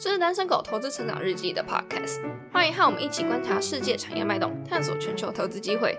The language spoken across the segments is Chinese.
这是单身狗投资成长日记的 podcast，欢迎和我们一起观察世界产业脉动，探索全球投资机会。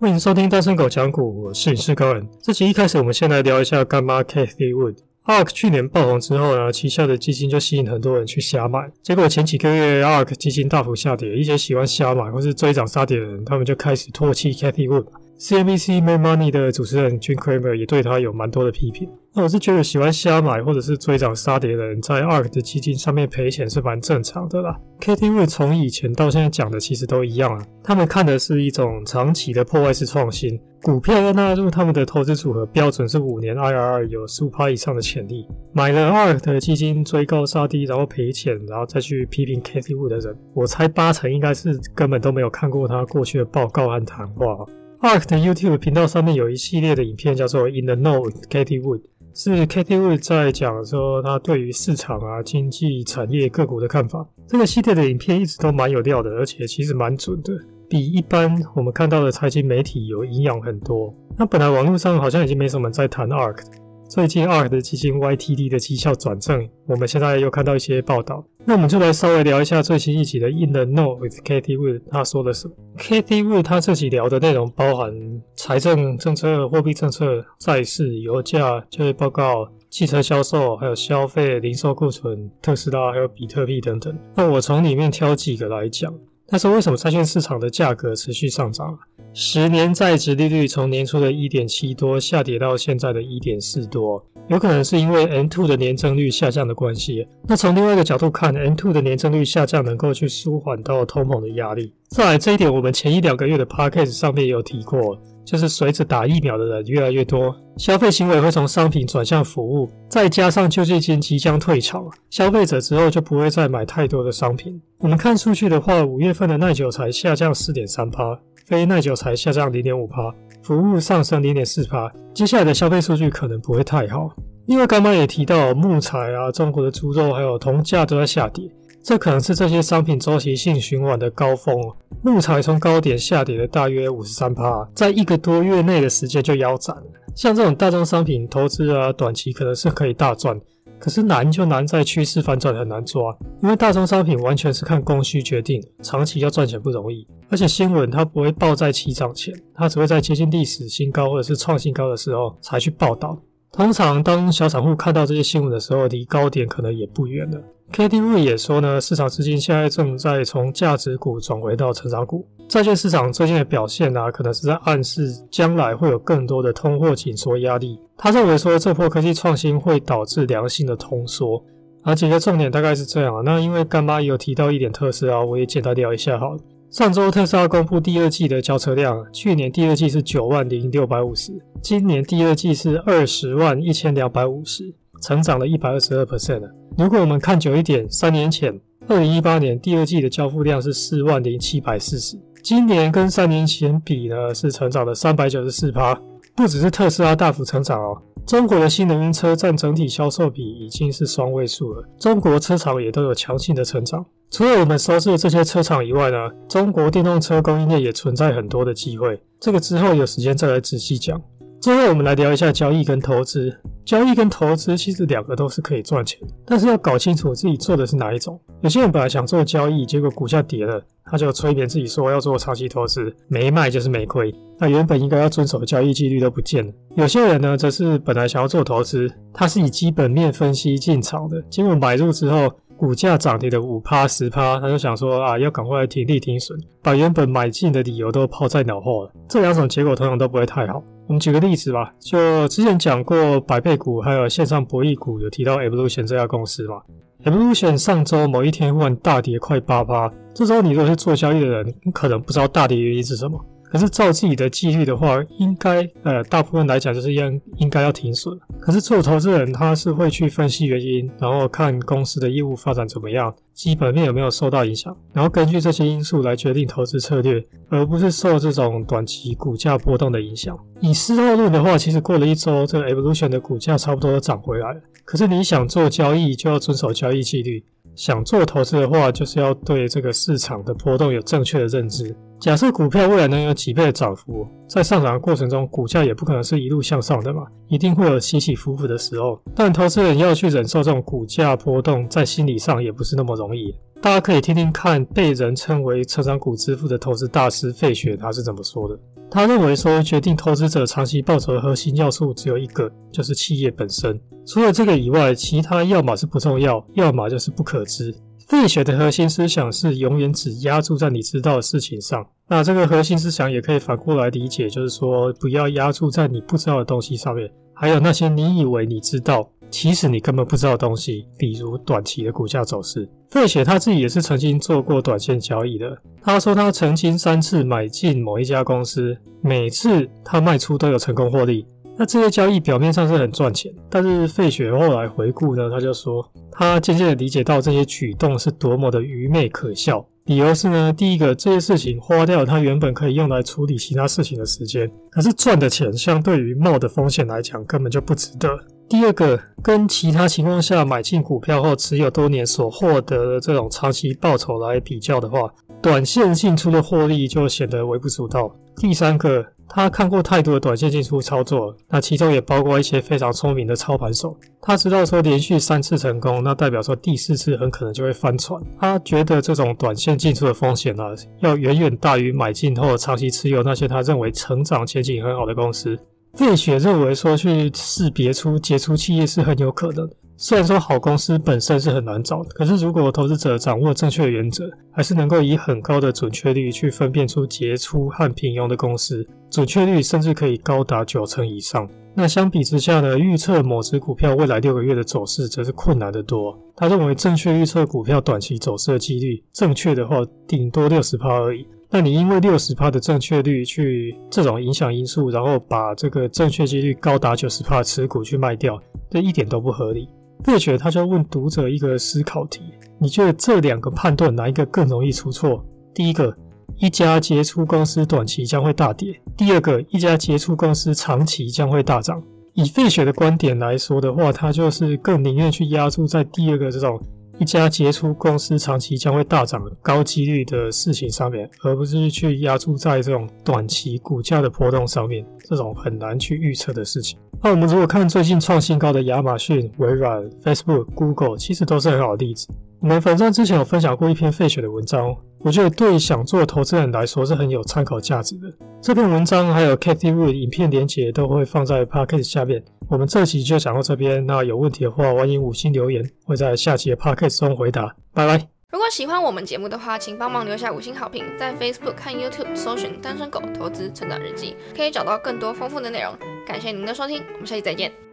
欢迎收听单身狗讲股，我是影视高人。这期一开始，我们先来聊一下干妈 Kathy Wood。ARK 去年爆红之后呢，旗下的基金就吸引很多人去瞎买。结果前几个月 ARK 基金大幅下跌，一些喜欢瞎买或是追涨杀跌的人，他们就开始唾弃 Kathy Wood。CNBC Mad Money 的主持人 Jim Cramer 也对他有蛮多的批评。那我是觉得喜欢瞎买或者是追涨杀跌的人，在 ARK 的基金上面赔钱是蛮正常的啦。KTV 从以前到现在讲的其实都一样啊，他们看的是一种长期的破坏式创新。股票要纳入他们的投资组合，标准是五年 IRR 有十五趴以上的潜力。买了 ARK 的基金追高杀低，然后赔钱，然后再去批评 KTV 的人，我猜八成应该是根本都没有看过他过去的报告和谈话。ARK 的 YouTube 频道上面有一系列的影片，叫做 In the Know，Katy Wood，是 Katie Wood 在讲说他对于市场啊、经济、产业、个股的看法。这个系列的影片一直都蛮有料的，而且其实蛮准的。比一般我们看到的财经媒体有营养很多。那本来网络上好像已经没什么在谈 ARK，最近 ARK 的基金 YTD 的绩效转正，我们现在又看到一些报道。那我们就来稍微聊一下最新一集的 In the Know with Katie Wood，他说了什么？Katie Wood 他这集聊的内容包含财政政策、货币政策、债市、油价、就业报告、汽车销售，还有消费、零售库存、特斯拉，还有比特币等等。那我从里面挑几个来讲。但是为什么债券市场的价格持续上涨？十年债值利率从年初的一点七多下跌到现在的一点四多，有可能是因为 N2 的年增率下降的关系。那从另外一个角度看，N2 的年增率下降能够去舒缓到通膨的压力。再来这一点，我们前一两个月的 Podcast 上面有提过。就是随着打疫苗的人越来越多，消费行为会从商品转向服务，再加上救济金即将退潮，消费者之后就不会再买太多的商品。我们看数据的话，五月份的耐久材下降四点三趴，非耐久材下降零点五趴，服务上升零点四趴。接下来的消费数据可能不会太好。另外，刚刚也提到木材啊，中国的猪肉还有铜价都在下跌。这可能是这些商品周期性循环的高峰木材从高点下跌了大约五十三趴，在一个多月内的时间就腰斩了。像这种大宗商品投资啊，短期可能是可以大赚，可是难就难在趋势反转很难抓，因为大宗商品完全是看供需决定，长期要赚钱不容易。而且新闻它不会报在起涨前，它只会在接近历史新高或者是创新高的时候才去报道。通常当小散户看到这些新闻的时候，离高点可能也不远了。KTV 也说呢，市场资金现在正在从价值股转回到成长股。债券市场最近的表现呢，可能是在暗示将来会有更多的通货紧缩压力。他认为说，这波科技创新会导致良性的通缩。而几个重点大概是这样。那因为干妈也有提到一点特色啊，我也简单聊一下好了。上周特斯拉公布第二季的交车量，去年第二季是九万零六百五十，今年第二季是二十万一千两百五十，成长了一百二十二 percent 如果我们看久一点，三年前，二零一八年第二季的交付量是四万零七百四十，今年跟三年前比呢，是成长了三百九十四趴。不只是特斯拉大幅成长哦，中国的新能源车占整体销售比已经是双位数了，中国车厂也都有强劲的成长。除了我们熟知的这些车厂以外呢，中国电动车供应链也存在很多的机会，这个之后有时间再来仔细讲。最后，我们来聊一下交易跟投资。交易跟投资其实两个都是可以赚钱，但是要搞清楚自己做的是哪一种。有些人本来想做交易，结果股价跌了，他就催眠自己说要做长期投资，没卖就是没亏。那原本应该要遵守的交易纪律都不见了。有些人呢，则是本来想要做投资，他是以基本面分析进场的，结果买入之后，股价涨跌的五趴十趴，他就想说啊，要赶快停利停损，把原本买进的理由都抛在脑后了。这两种结果通常都不会太好。我们举个例子吧，就之前讲过百倍股，还有线上博弈股，有提到 Evolution 这家公司嘛？Evolution 上周某一天忽然大跌快八趴，这时候你如果是做交易的人，你可能不知道大跌原因是什么。可是照自己的纪律的话，应该呃大部分来讲就是应应该要停损。可是做投资人他是会去分析原因，然后看公司的业务发展怎么样，基本面有没有受到影响，然后根据这些因素来决定投资策略，而不是受这种短期股价波动的影响。以事后论的话，其实过了一周，这个 Evolution 的股价差不多都涨回来了。可是你想做交易，就要遵守交易纪律。想做投资的话，就是要对这个市场的波动有正确的认知。假设股票未来能有几倍的涨幅，在上涨的过程中，股价也不可能是一路向上的嘛，一定会有起起伏伏的时候。但投资人要去忍受这种股价波动，在心理上也不是那么容易。大家可以听听看，被人称为成长股之父的投资大师费雪他是怎么说的。他认为说，决定投资者长期报酬的核心要素只有一个，就是企业本身。除了这个以外，其他要么是不重要，要么就是不可知。费雪的核心思想是永远只压注在你知道的事情上。那这个核心思想也可以反过来理解，就是说不要压注在你不知道的东西上面，还有那些你以为你知道，其实你根本不知道的东西，比如短期的股价走势。费雪他自己也是曾经做过短线交易的。他说他曾经三次买进某一家公司，每次他卖出都有成功获利。那这些交易表面上是很赚钱，但是费雪后来回顾呢，他就说他渐渐的理解到这些举动是多么的愚昧可笑。理由是呢，第一个这些事情花掉他原本可以用来处理其他事情的时间，可是赚的钱相对于冒的风险来讲根本就不值得。第二个，跟其他情况下买进股票后持有多年所获得的这种长期报酬来比较的话，短线进出的获利就显得微不足道。第三个，他看过太多的短线进出操作，那其中也包括一些非常聪明的操盘手。他知道说连续三次成功，那代表说第四次很可能就会翻船。他觉得这种短线进出的风险呢，要远远大于买进后长期持有那些他认为成长前景很好的公司。费雪认为说，去识别出杰出企业是很有可能的。虽然说好公司本身是很难找的，可是如果投资者掌握正确的原则，还是能够以很高的准确率去分辨出杰出和平庸的公司，准确率甚至可以高达九成以上。那相比之下呢，预测某只股票未来六个月的走势则是困难得多。他认为正确预测股票短期走势的几率，正确的话顶多六十趴而已。那你因为六十帕的正确率去这种影响因素，然后把这个正确几率高达九十帕持股去卖掉，这一点都不合理。费雪他就问读者一个思考题：你觉得这两个判断哪一个更容易出错？第一个，一家杰出公司短期将会大跌；第二个，一家杰出公司长期将会大涨。以费雪的观点来说的话，他就是更宁愿去压注在第二个这种。一家杰出公司长期将会大涨、高几率的事情上面，而不是去压注在这种短期股价的波动上面，这种很难去预测的事情。那我们如果看最近创新高的亚马逊、微软、Facebook、Google，其实都是很好的例子。我们反正之前有分享过一篇费雪的文章，我觉得对想做投资人来说是很有参考价值的。这篇文章还有 Katie Wood 影片连结都会放在 Podcast 下面。我们这期就讲到这边，那有问题的话，欢迎五星留言，会在下期的 Podcast 中回答。拜拜。如果喜欢我们节目的话，请帮忙留下五星好评，在 Facebook 和 YouTube 搜寻“单身狗投资成长日记”，可以找到更多丰富的内容。感谢您的收听，我们下期再见。